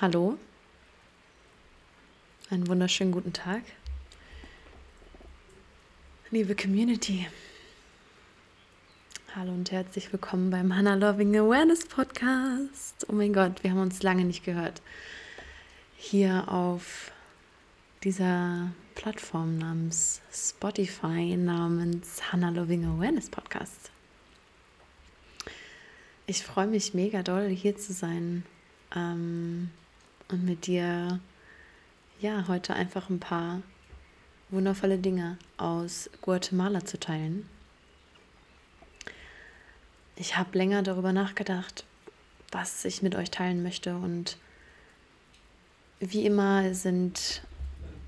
Hallo, einen wunderschönen guten Tag, liebe Community. Hallo und herzlich willkommen beim Hannah Loving Awareness Podcast. Oh mein Gott, wir haben uns lange nicht gehört. Hier auf dieser Plattform namens Spotify, namens Hannah Loving Awareness Podcast. Ich freue mich mega doll, hier zu sein ähm, und mit dir ja heute einfach ein paar wundervolle Dinge aus Guatemala zu teilen. Ich habe länger darüber nachgedacht, was ich mit euch teilen möchte und wie immer sind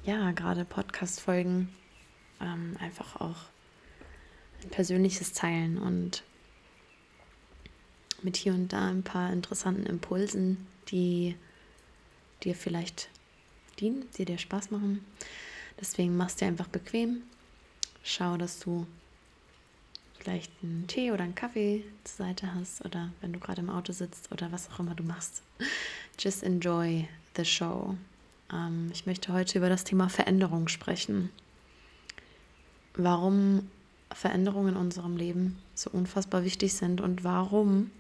ja gerade Podcast-Folgen ähm, einfach auch ein persönliches Teilen und mit hier und da ein paar interessanten Impulsen, die dir vielleicht dienen, die dir Spaß machen. Deswegen machst du einfach bequem. Schau, dass du vielleicht einen Tee oder einen Kaffee zur Seite hast oder wenn du gerade im Auto sitzt oder was auch immer du machst. Just enjoy the show. Ähm, ich möchte heute über das Thema Veränderung sprechen. Warum Veränderungen in unserem Leben so unfassbar wichtig sind und warum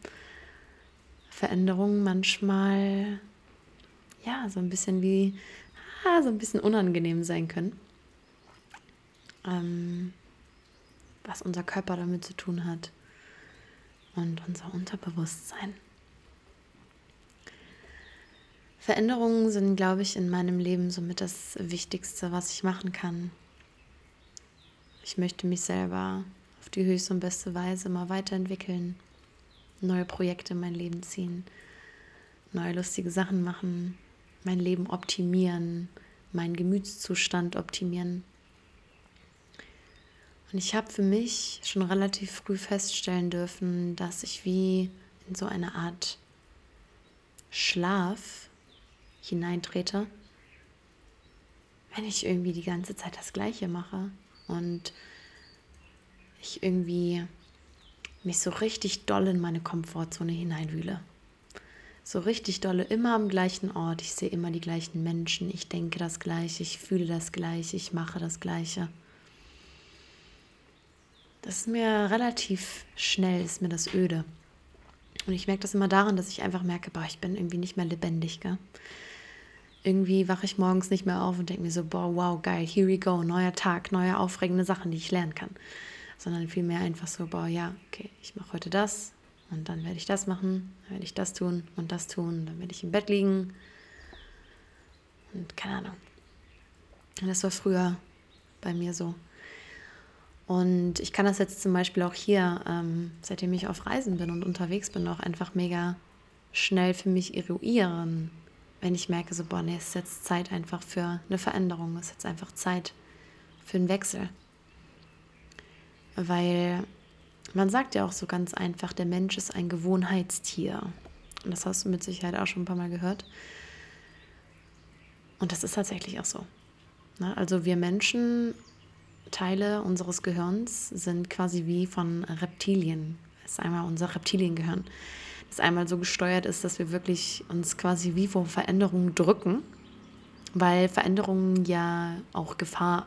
Veränderungen manchmal ja so ein bisschen wie ah, so ein bisschen unangenehm sein können. Ähm, was unser Körper damit zu tun hat und unser Unterbewusstsein. Veränderungen sind, glaube ich, in meinem Leben somit das Wichtigste, was ich machen kann. Ich möchte mich selber auf die höchste und beste Weise mal weiterentwickeln, neue Projekte in mein Leben ziehen, neue lustige Sachen machen, mein Leben optimieren, meinen Gemütszustand optimieren. Und ich habe für mich schon relativ früh feststellen dürfen, dass ich wie in so eine Art Schlaf hineintrete, wenn ich irgendwie die ganze Zeit das Gleiche mache und ich irgendwie mich so richtig doll in meine Komfortzone hineinwühle. So richtig dolle, immer am gleichen Ort. Ich sehe immer die gleichen Menschen. Ich denke das Gleiche, ich fühle das Gleiche, ich mache das Gleiche. Das ist mir relativ schnell, ist mir das öde. Und ich merke das immer daran, dass ich einfach merke, boah, ich bin irgendwie nicht mehr lebendig. Gell? Irgendwie wache ich morgens nicht mehr auf und denke mir so, boah, wow, geil, here we go, neuer Tag, neue aufregende Sachen, die ich lernen kann sondern vielmehr einfach so, boah, ja, okay, ich mache heute das und dann werde ich das machen, dann werde ich das tun und das tun, dann werde ich im Bett liegen und keine Ahnung. Das war früher bei mir so. Und ich kann das jetzt zum Beispiel auch hier, ähm, seitdem ich auf Reisen bin und unterwegs bin, auch einfach mega schnell für mich eruieren, wenn ich merke, so, boah, nee, es ist jetzt Zeit einfach für eine Veränderung, es ist jetzt einfach Zeit für einen Wechsel. Weil man sagt ja auch so ganz einfach, der Mensch ist ein Gewohnheitstier. Und das hast du mit Sicherheit auch schon ein paar Mal gehört. Und das ist tatsächlich auch so. Ne? Also wir Menschen, Teile unseres Gehirns sind quasi wie von Reptilien. Das ist einmal unser Reptiliengehirn, das einmal so gesteuert ist, dass wir wirklich uns quasi wie vor Veränderungen drücken, weil Veränderungen ja auch Gefahr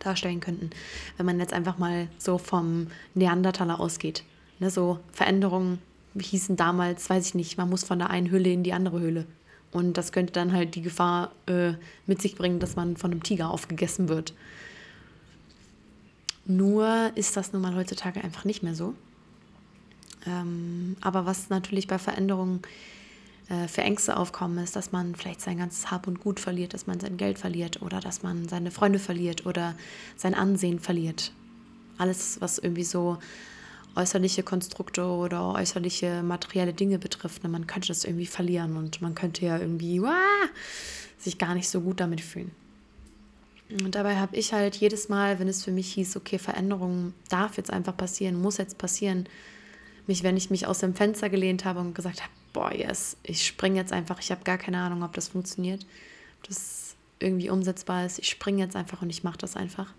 darstellen könnten, wenn man jetzt einfach mal so vom Neandertaler ausgeht. Ne, so Veränderungen hießen damals, weiß ich nicht, man muss von der einen Hülle in die andere Hülle. Und das könnte dann halt die Gefahr äh, mit sich bringen, dass man von einem Tiger aufgegessen wird. Nur ist das nun mal heutzutage einfach nicht mehr so. Ähm, aber was natürlich bei Veränderungen äh, für Ängste aufkommen, ist, dass man vielleicht sein ganzes Hab und Gut verliert, dass man sein Geld verliert oder dass man seine Freunde verliert oder sein Ansehen verliert. Alles, was irgendwie so äußerliche Konstrukte oder äußerliche materielle Dinge betrifft. Ne? Man könnte das irgendwie verlieren und man könnte ja irgendwie wah, sich gar nicht so gut damit fühlen. Und dabei habe ich halt jedes Mal, wenn es für mich hieß, okay, Veränderung darf jetzt einfach passieren, muss jetzt passieren, mich, wenn ich mich aus dem Fenster gelehnt habe und gesagt habe, boah, yes, ich springe jetzt einfach, ich habe gar keine Ahnung, ob das funktioniert, ob das irgendwie umsetzbar ist. Ich springe jetzt einfach und ich mache das einfach.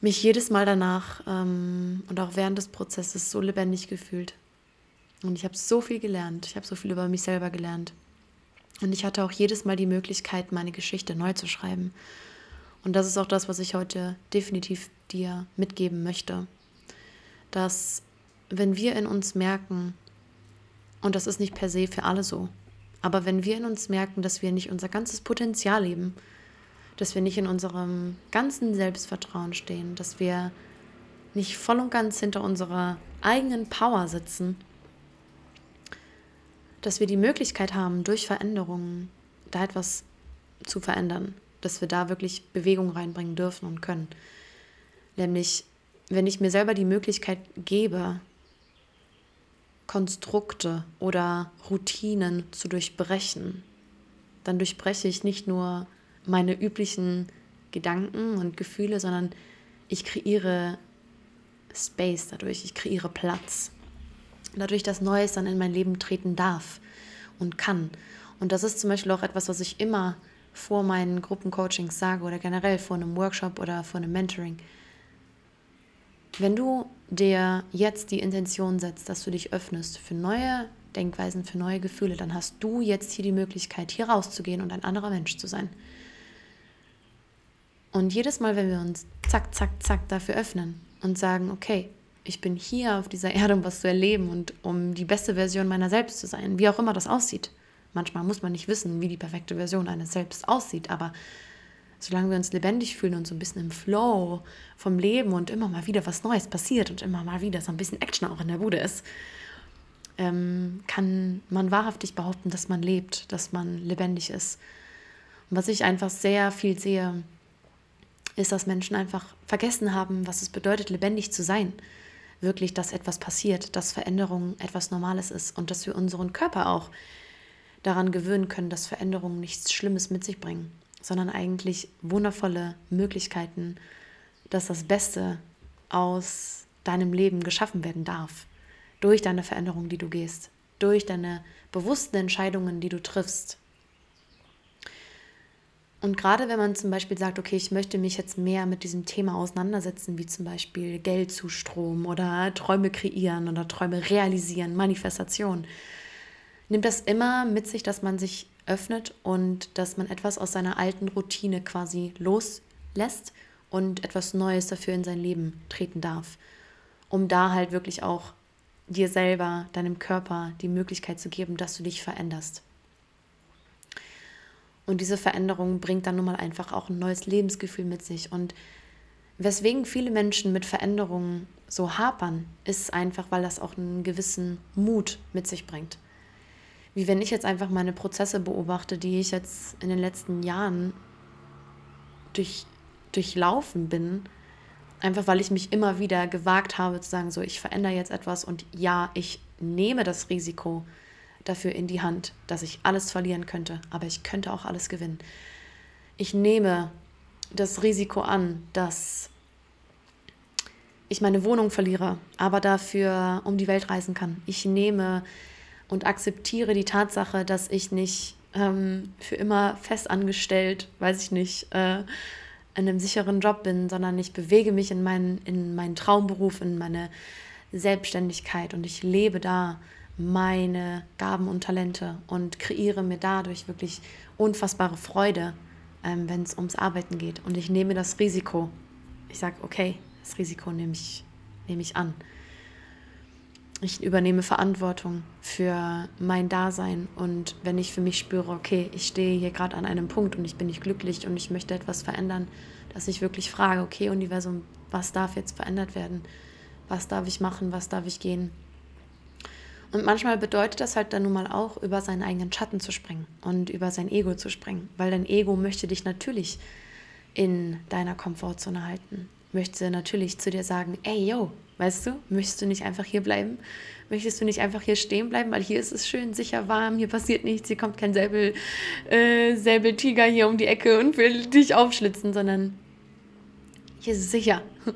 Mich jedes Mal danach ähm, und auch während des Prozesses so lebendig gefühlt. Und ich habe so viel gelernt. Ich habe so viel über mich selber gelernt. Und ich hatte auch jedes Mal die Möglichkeit, meine Geschichte neu zu schreiben. Und das ist auch das, was ich heute definitiv dir mitgeben möchte. Dass wenn wir in uns merken, und das ist nicht per se für alle so, aber wenn wir in uns merken, dass wir nicht unser ganzes Potenzial leben, dass wir nicht in unserem ganzen Selbstvertrauen stehen, dass wir nicht voll und ganz hinter unserer eigenen Power sitzen, dass wir die Möglichkeit haben, durch Veränderungen da etwas zu verändern, dass wir da wirklich Bewegung reinbringen dürfen und können. Nämlich, wenn ich mir selber die Möglichkeit gebe, Konstrukte oder Routinen zu durchbrechen, dann durchbreche ich nicht nur meine üblichen Gedanken und Gefühle, sondern ich kreiere Space dadurch, ich kreiere Platz. Dadurch, dass Neues dann in mein Leben treten darf und kann. Und das ist zum Beispiel auch etwas, was ich immer vor meinen Gruppencoachings sage oder generell vor einem Workshop oder vor einem Mentoring. Wenn du dir jetzt die Intention setzt, dass du dich öffnest für neue Denkweisen, für neue Gefühle, dann hast du jetzt hier die Möglichkeit, hier rauszugehen und ein anderer Mensch zu sein. Und jedes Mal, wenn wir uns zack, zack, zack dafür öffnen und sagen, okay, ich bin hier auf dieser Erde, um was zu erleben und um die beste Version meiner selbst zu sein, wie auch immer das aussieht. Manchmal muss man nicht wissen, wie die perfekte Version eines selbst aussieht, aber solange wir uns lebendig fühlen und so ein bisschen im Flow vom Leben und immer mal wieder was Neues passiert und immer mal wieder so ein bisschen Action auch in der Bude ist, ähm, kann man wahrhaftig behaupten, dass man lebt, dass man lebendig ist. Und was ich einfach sehr viel sehe, ist, dass Menschen einfach vergessen haben, was es bedeutet, lebendig zu sein. Wirklich, dass etwas passiert, dass Veränderung etwas Normales ist und dass wir unseren Körper auch daran gewöhnen können, dass Veränderungen nichts Schlimmes mit sich bringen, sondern eigentlich wundervolle Möglichkeiten, dass das Beste aus deinem Leben geschaffen werden darf. Durch deine Veränderung, die du gehst, durch deine bewussten Entscheidungen, die du triffst, und gerade wenn man zum Beispiel sagt, okay, ich möchte mich jetzt mehr mit diesem Thema auseinandersetzen, wie zum Beispiel Geldzustrom oder Träume kreieren oder Träume realisieren, Manifestation, nimmt das immer mit sich, dass man sich öffnet und dass man etwas aus seiner alten Routine quasi loslässt und etwas Neues dafür in sein Leben treten darf, um da halt wirklich auch dir selber, deinem Körper die Möglichkeit zu geben, dass du dich veränderst. Und diese Veränderung bringt dann nun mal einfach auch ein neues Lebensgefühl mit sich. Und weswegen viele Menschen mit Veränderungen so hapern, ist einfach, weil das auch einen gewissen Mut mit sich bringt. Wie wenn ich jetzt einfach meine Prozesse beobachte, die ich jetzt in den letzten Jahren durch, durchlaufen bin, einfach weil ich mich immer wieder gewagt habe zu sagen, so ich verändere jetzt etwas und ja, ich nehme das Risiko, dafür in die Hand, dass ich alles verlieren könnte, aber ich könnte auch alles gewinnen. Ich nehme das Risiko an, dass ich meine Wohnung verliere, aber dafür um die Welt reisen kann. Ich nehme und akzeptiere die Tatsache, dass ich nicht ähm, für immer festangestellt, weiß ich nicht, äh, in einem sicheren Job bin, sondern ich bewege mich in meinen, in meinen Traumberuf, in meine Selbstständigkeit und ich lebe da meine Gaben und Talente und kreiere mir dadurch wirklich unfassbare Freude, ähm, wenn es ums Arbeiten geht. Und ich nehme das Risiko. Ich sage, okay, das Risiko nehme ich, nehme ich an. Ich übernehme Verantwortung für mein Dasein und wenn ich für mich spüre, okay, ich stehe hier gerade an einem Punkt und ich bin nicht glücklich und ich möchte etwas verändern, dass ich wirklich frage, okay, Universum, was darf jetzt verändert werden? Was darf ich machen? Was darf ich gehen? Und manchmal bedeutet das halt dann nun mal auch, über seinen eigenen Schatten zu springen und über sein Ego zu springen, weil dein Ego möchte dich natürlich in deiner Komfortzone halten. Möchte natürlich zu dir sagen, ey, yo, weißt du, möchtest du nicht einfach hier bleiben? Möchtest du nicht einfach hier stehen bleiben, weil hier ist es schön, sicher, warm, hier passiert nichts, hier kommt kein Säbel, äh, Säbeltiger hier um die Ecke und will dich aufschlitzen, sondern hier ist es sicher.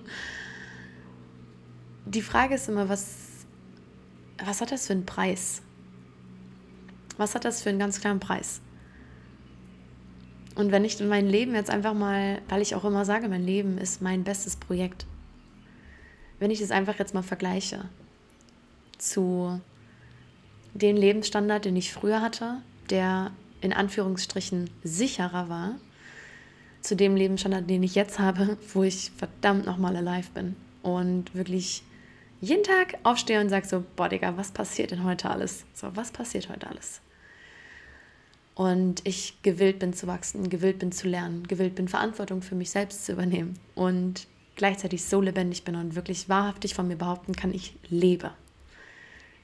Die Frage ist immer, was was hat das für einen Preis? Was hat das für einen ganz klaren Preis? Und wenn ich in mein Leben jetzt einfach mal, weil ich auch immer sage, mein Leben ist mein bestes Projekt, wenn ich das einfach jetzt mal vergleiche zu den Lebensstandard, den ich früher hatte, der in Anführungsstrichen sicherer war, zu dem Lebensstandard, den ich jetzt habe, wo ich verdammt nochmal alive bin und wirklich jeden Tag aufstehe und sage so, boah Digga, was passiert denn heute alles? So, was passiert heute alles? Und ich gewillt bin zu wachsen, gewillt bin zu lernen, gewillt bin Verantwortung für mich selbst zu übernehmen und gleichzeitig so lebendig bin und wirklich wahrhaftig von mir behaupten kann, ich lebe.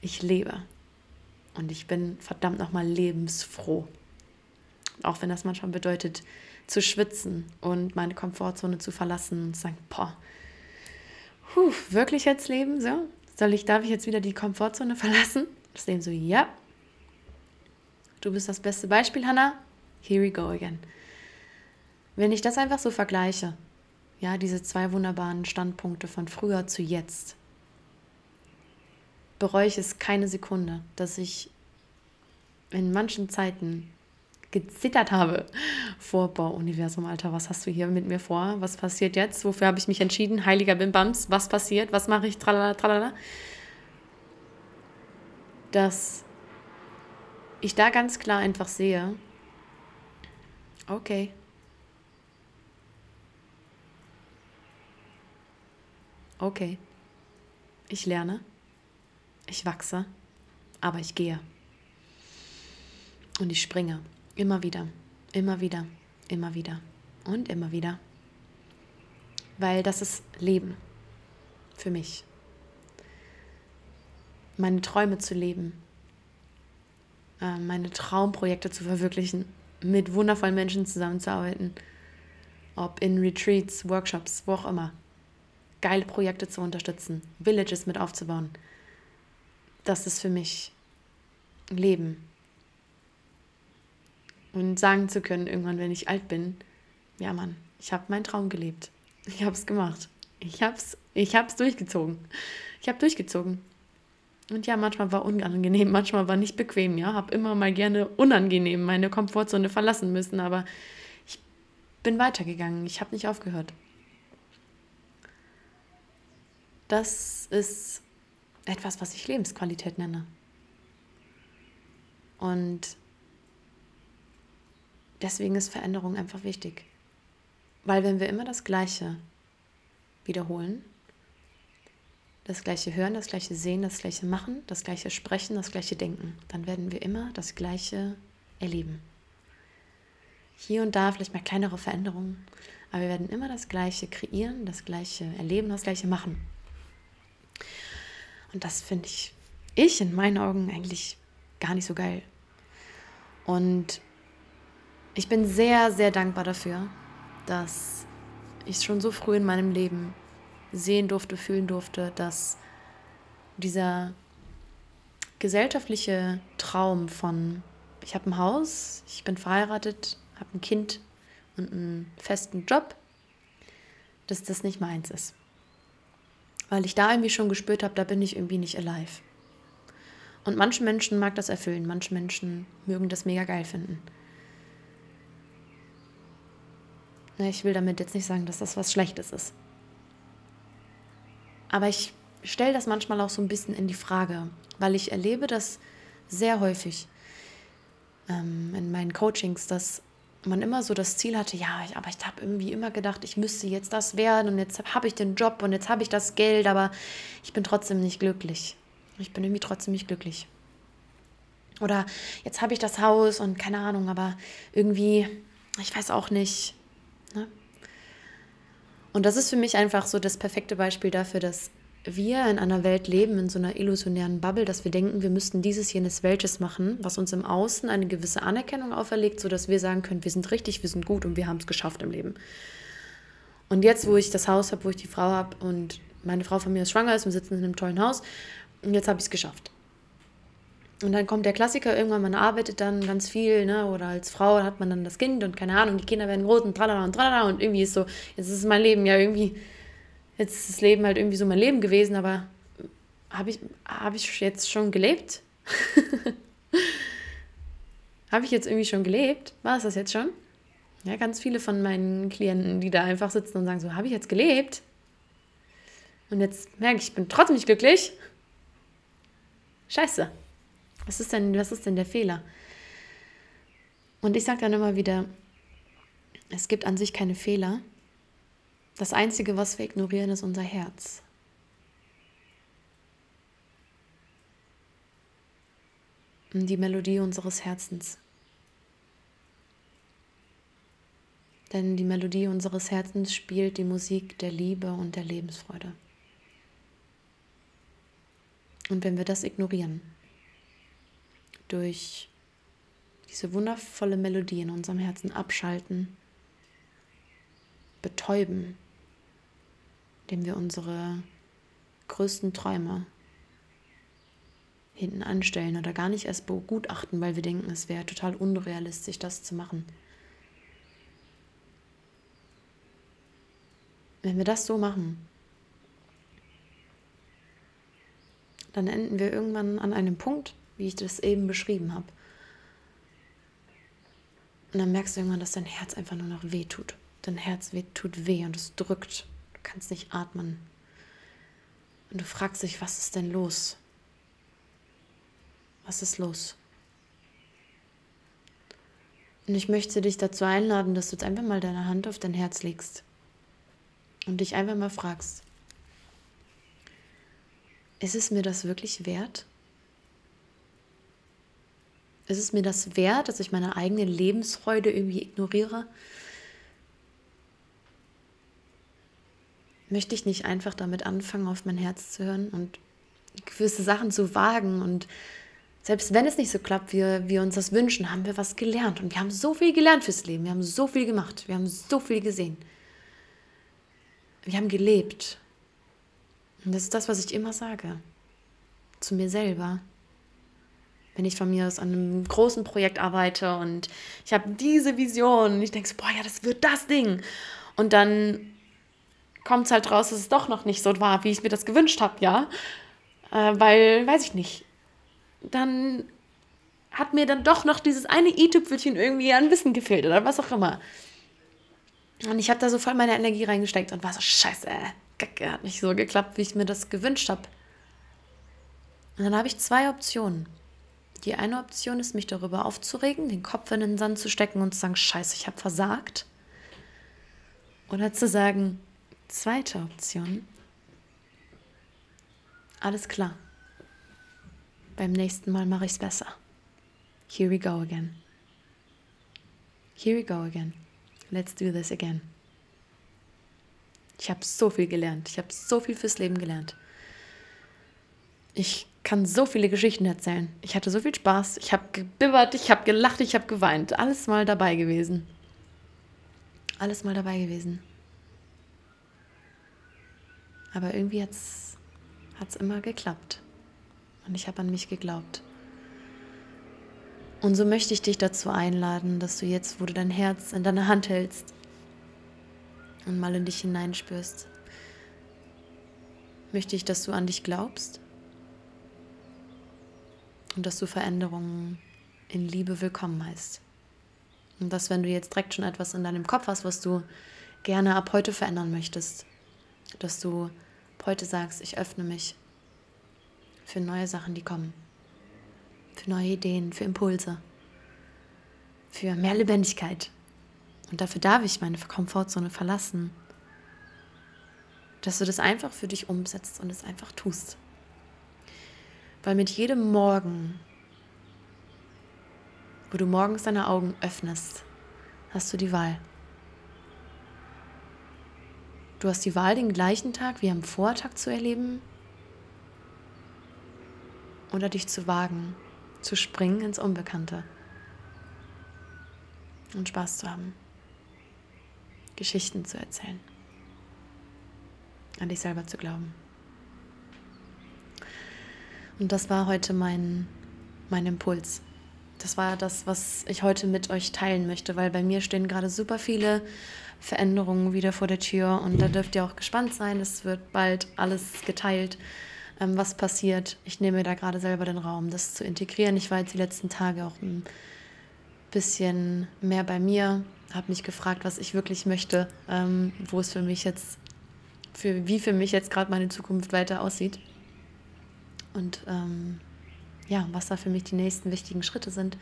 Ich lebe. Und ich bin verdammt nochmal lebensfroh. Auch wenn das manchmal bedeutet, zu schwitzen und meine Komfortzone zu verlassen und zu sagen, boah, puh, wirklich jetzt leben? So? Soll ich, darf ich jetzt wieder die Komfortzone verlassen? Das Leben so, ja. Du bist das beste Beispiel, Hannah. Here we go again. Wenn ich das einfach so vergleiche, ja, diese zwei wunderbaren Standpunkte von früher zu jetzt, bereue ich es keine Sekunde, dass ich in manchen Zeiten gezittert habe vor, boah, Universum, Alter, was hast du hier mit mir vor? Was passiert jetzt? Wofür habe ich mich entschieden? Heiliger Bimbams, was passiert? Was mache ich? Tralala, tralala. Dass ich da ganz klar einfach sehe, okay, okay, ich lerne, ich wachse, aber ich gehe. Und ich springe. Immer wieder, immer wieder, immer wieder und immer wieder. Weil das ist Leben für mich. Meine Träume zu leben, äh, meine Traumprojekte zu verwirklichen, mit wundervollen Menschen zusammenzuarbeiten, ob in Retreats, Workshops, wo auch immer. Geile Projekte zu unterstützen, Villages mit aufzubauen. Das ist für mich Leben und sagen zu können, irgendwann, wenn ich alt bin, ja Mann, ich habe meinen Traum gelebt. Ich habe es gemacht. Ich habe es ich hab's durchgezogen. Ich habe durchgezogen. Und ja, manchmal war unangenehm, manchmal war nicht bequem, ja. Habe immer mal gerne unangenehm meine Komfortzone verlassen müssen, aber ich bin weitergegangen. Ich habe nicht aufgehört. Das ist etwas, was ich Lebensqualität nenne. Und deswegen ist Veränderung einfach wichtig. Weil wenn wir immer das Gleiche wiederholen, das Gleiche hören, das Gleiche sehen, das Gleiche machen, das Gleiche sprechen, das Gleiche denken, dann werden wir immer das Gleiche erleben. Hier und da vielleicht mal kleinere Veränderungen, aber wir werden immer das Gleiche kreieren, das Gleiche erleben, das Gleiche machen. Und das finde ich, ich in meinen Augen eigentlich gar nicht so geil. Und ich bin sehr, sehr dankbar dafür, dass ich schon so früh in meinem Leben sehen durfte, fühlen durfte, dass dieser gesellschaftliche Traum von, ich habe ein Haus, ich bin verheiratet, habe ein Kind und einen festen Job, dass das nicht meins ist. Weil ich da irgendwie schon gespürt habe, da bin ich irgendwie nicht alive. Und manche Menschen mag das erfüllen, manche Menschen mögen das mega geil finden. Ich will damit jetzt nicht sagen, dass das was Schlechtes ist. Aber ich stelle das manchmal auch so ein bisschen in die Frage, weil ich erlebe das sehr häufig ähm, in meinen Coachings, dass man immer so das Ziel hatte, ja, aber ich habe irgendwie immer gedacht, ich müsste jetzt das werden und jetzt habe ich den Job und jetzt habe ich das Geld, aber ich bin trotzdem nicht glücklich. Ich bin irgendwie trotzdem nicht glücklich. Oder jetzt habe ich das Haus und keine Ahnung, aber irgendwie, ich weiß auch nicht, Ne? Und das ist für mich einfach so das perfekte Beispiel dafür, dass wir in einer Welt leben, in so einer illusionären Bubble, dass wir denken, wir müssten dieses, jenes, welches machen, was uns im Außen eine gewisse Anerkennung auferlegt, sodass wir sagen können, wir sind richtig, wir sind gut und wir haben es geschafft im Leben. Und jetzt, wo ich das Haus habe, wo ich die Frau habe und meine Frau von mir ist schwanger ist, wir sitzen in einem tollen Haus und jetzt habe ich es geschafft. Und dann kommt der Klassiker, irgendwann man arbeitet dann ganz viel, ne? oder als Frau hat man dann das Kind und keine Ahnung, die Kinder werden groß und tralala und tralala und irgendwie ist so, jetzt ist mein Leben ja irgendwie, jetzt ist das Leben halt irgendwie so mein Leben gewesen, aber habe ich, hab ich jetzt schon gelebt? habe ich jetzt irgendwie schon gelebt? War es das jetzt schon? Ja, ganz viele von meinen Klienten, die da einfach sitzen und sagen so, habe ich jetzt gelebt? Und jetzt merke ich, ich bin trotzdem nicht glücklich. Scheiße. Was ist denn, was ist denn der Fehler? Und ich sage dann immer wieder, es gibt an sich keine Fehler. Das Einzige, was wir ignorieren, ist unser Herz. Und die Melodie unseres Herzens. Denn die Melodie unseres Herzens spielt die Musik der Liebe und der Lebensfreude. Und wenn wir das ignorieren, durch diese wundervolle Melodie in unserem Herzen abschalten, betäuben, indem wir unsere größten Träume hinten anstellen oder gar nicht erst begutachten, weil wir denken, es wäre total unrealistisch, das zu machen. Wenn wir das so machen, dann enden wir irgendwann an einem Punkt, wie ich das eben beschrieben habe. Und dann merkst du irgendwann, dass dein Herz einfach nur noch weh tut. Dein Herz tut weh und es drückt. Kannst nicht atmen. Und du fragst dich, was ist denn los? Was ist los? Und ich möchte dich dazu einladen, dass du jetzt einfach mal deine Hand auf dein Herz legst und dich einfach mal fragst, ist es mir das wirklich wert? Ist es mir das wert, dass ich meine eigene Lebensfreude irgendwie ignoriere? Möchte ich nicht einfach damit anfangen, auf mein Herz zu hören und gewisse Sachen zu wagen? Und selbst wenn es nicht so klappt, wie wir uns das wünschen, haben wir was gelernt. Und wir haben so viel gelernt fürs Leben. Wir haben so viel gemacht. Wir haben so viel gesehen. Wir haben gelebt. Und das ist das, was ich immer sage. Zu mir selber wenn ich von mir aus an einem großen Projekt arbeite und ich habe diese Vision und ich denke so, boah, ja, das wird das Ding. Und dann kommt es halt raus, dass es doch noch nicht so war, wie ich mir das gewünscht habe, ja. Äh, weil, weiß ich nicht, dann hat mir dann doch noch dieses eine i-Tüpfelchen irgendwie ein Wissen gefehlt oder was auch immer. Und ich habe da so voll meine Energie reingesteckt und war so, scheiße, Kacke, hat nicht so geklappt, wie ich mir das gewünscht habe. Und dann habe ich zwei Optionen. Die eine Option ist, mich darüber aufzuregen, den Kopf in den Sand zu stecken und zu sagen, scheiße, ich habe versagt. Oder zu sagen, zweite Option, alles klar. Beim nächsten Mal mache ich es besser. Here we go again. Here we go again. Let's do this again. Ich habe so viel gelernt. Ich habe so viel fürs Leben gelernt. Ich kann so viele Geschichten erzählen. Ich hatte so viel Spaß. Ich habe gebibbert, ich habe gelacht, ich habe geweint. Alles mal dabei gewesen. Alles mal dabei gewesen. Aber irgendwie hat es immer geklappt. Und ich habe an mich geglaubt. Und so möchte ich dich dazu einladen, dass du jetzt, wo du dein Herz in deiner Hand hältst und mal in dich hineinspürst, möchte ich, dass du an dich glaubst und dass du Veränderungen in Liebe willkommen heißt. Und dass, wenn du jetzt direkt schon etwas in deinem Kopf hast, was du gerne ab heute verändern möchtest, dass du heute sagst, ich öffne mich für neue Sachen, die kommen, für neue Ideen, für Impulse, für mehr Lebendigkeit. Und dafür darf ich meine Komfortzone verlassen. Dass du das einfach für dich umsetzt und es einfach tust. Weil mit jedem Morgen, wo du morgens deine Augen öffnest, hast du die Wahl. Du hast die Wahl, den gleichen Tag wie am Vortag zu erleben oder dich zu wagen, zu springen ins Unbekannte und Spaß zu haben, Geschichten zu erzählen, an dich selber zu glauben. Und das war heute mein, mein Impuls. Das war das, was ich heute mit euch teilen möchte, weil bei mir stehen gerade super viele Veränderungen wieder vor der Tür und da dürft ihr auch gespannt sein. Es wird bald alles geteilt, ähm, was passiert. Ich nehme mir da gerade selber den Raum, das zu integrieren. Ich war jetzt die letzten Tage auch ein bisschen mehr bei mir, habe mich gefragt, was ich wirklich möchte, ähm, wo es für mich jetzt, für, wie für mich jetzt gerade meine Zukunft weiter aussieht. Und ähm, ja, was da für mich die nächsten wichtigen Schritte sind.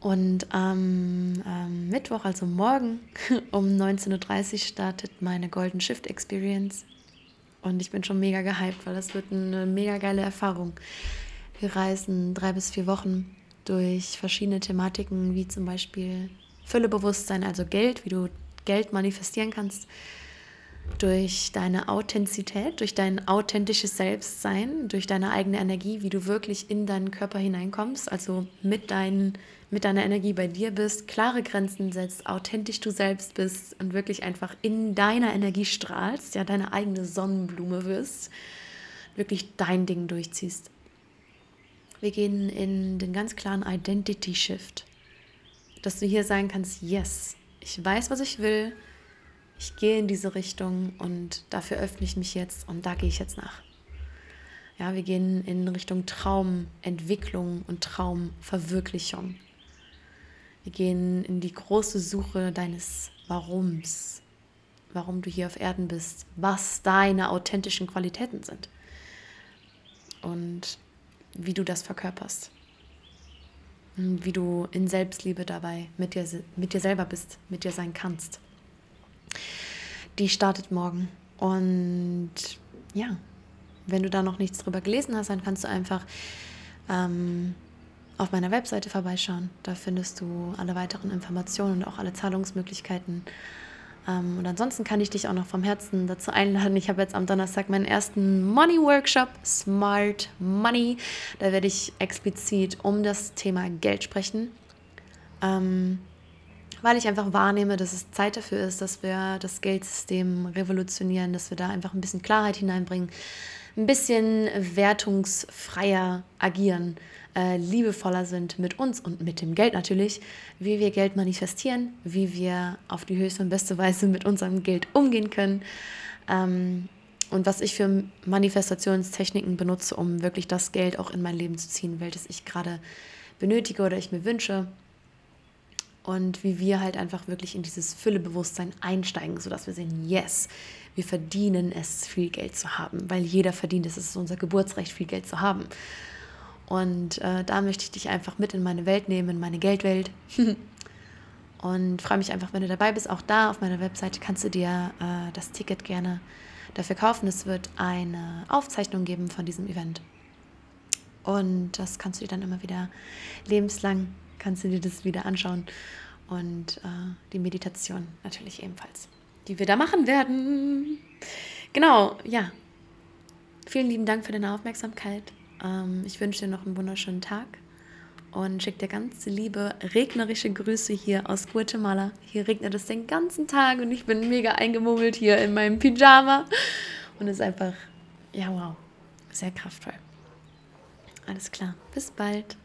Und am ähm, Mittwoch, also morgen um 19.30 Uhr startet meine Golden Shift Experience. Und ich bin schon mega gehypt, weil das wird eine mega geile Erfahrung. Wir reisen drei bis vier Wochen durch verschiedene Thematiken, wie zum Beispiel Füllebewusstsein, also Geld, wie du Geld manifestieren kannst, durch deine Authentizität, durch dein authentisches Selbstsein, durch deine eigene Energie, wie du wirklich in deinen Körper hineinkommst, also mit, dein, mit deiner Energie bei dir bist, klare Grenzen setzt, authentisch du selbst bist und wirklich einfach in deiner Energie strahlst, ja, deine eigene Sonnenblume wirst, wirklich dein Ding durchziehst. Wir gehen in den ganz klaren Identity Shift, dass du hier sagen kannst, yes, ich weiß, was ich will, ich gehe in diese Richtung und dafür öffne ich mich jetzt und da gehe ich jetzt nach. Ja, wir gehen in Richtung Traumentwicklung und Traumverwirklichung. Wir gehen in die große Suche deines Warums, warum du hier auf Erden bist, was deine authentischen Qualitäten sind und wie du das verkörperst. Wie du in Selbstliebe dabei mit dir, mit dir selber bist, mit dir sein kannst. Die startet morgen. Und ja, wenn du da noch nichts drüber gelesen hast, dann kannst du einfach ähm, auf meiner Webseite vorbeischauen. Da findest du alle weiteren Informationen und auch alle Zahlungsmöglichkeiten. Ähm, und ansonsten kann ich dich auch noch vom Herzen dazu einladen. Ich habe jetzt am Donnerstag meinen ersten Money Workshop, Smart Money. Da werde ich explizit um das Thema Geld sprechen. Ähm, weil ich einfach wahrnehme, dass es Zeit dafür ist, dass wir das Geldsystem revolutionieren, dass wir da einfach ein bisschen Klarheit hineinbringen, ein bisschen wertungsfreier agieren, äh, liebevoller sind mit uns und mit dem Geld natürlich, wie wir Geld manifestieren, wie wir auf die höchste und beste Weise mit unserem Geld umgehen können. Ähm, und was ich für Manifestationstechniken benutze, um wirklich das Geld auch in mein Leben zu ziehen, welches ich gerade benötige oder ich mir wünsche und wie wir halt einfach wirklich in dieses Füllebewusstsein einsteigen, sodass wir sehen, yes, wir verdienen es, viel Geld zu haben, weil jeder verdient es, es ist unser Geburtsrecht, viel Geld zu haben. Und äh, da möchte ich dich einfach mit in meine Welt nehmen, in meine Geldwelt. und freue mich einfach, wenn du dabei bist. Auch da auf meiner Webseite kannst du dir äh, das Ticket gerne dafür kaufen. Es wird eine Aufzeichnung geben von diesem Event. Und das kannst du dir dann immer wieder lebenslang kannst du dir das wieder anschauen. Und äh, die Meditation natürlich ebenfalls, die wir da machen werden. Genau, ja. Vielen lieben Dank für deine Aufmerksamkeit. Ähm, ich wünsche dir noch einen wunderschönen Tag und schicke dir ganz liebe regnerische Grüße hier aus Guatemala. Hier regnet es den ganzen Tag und ich bin mega eingemummelt hier in meinem Pyjama. Und es ist einfach, ja wow, sehr kraftvoll. Alles klar, bis bald.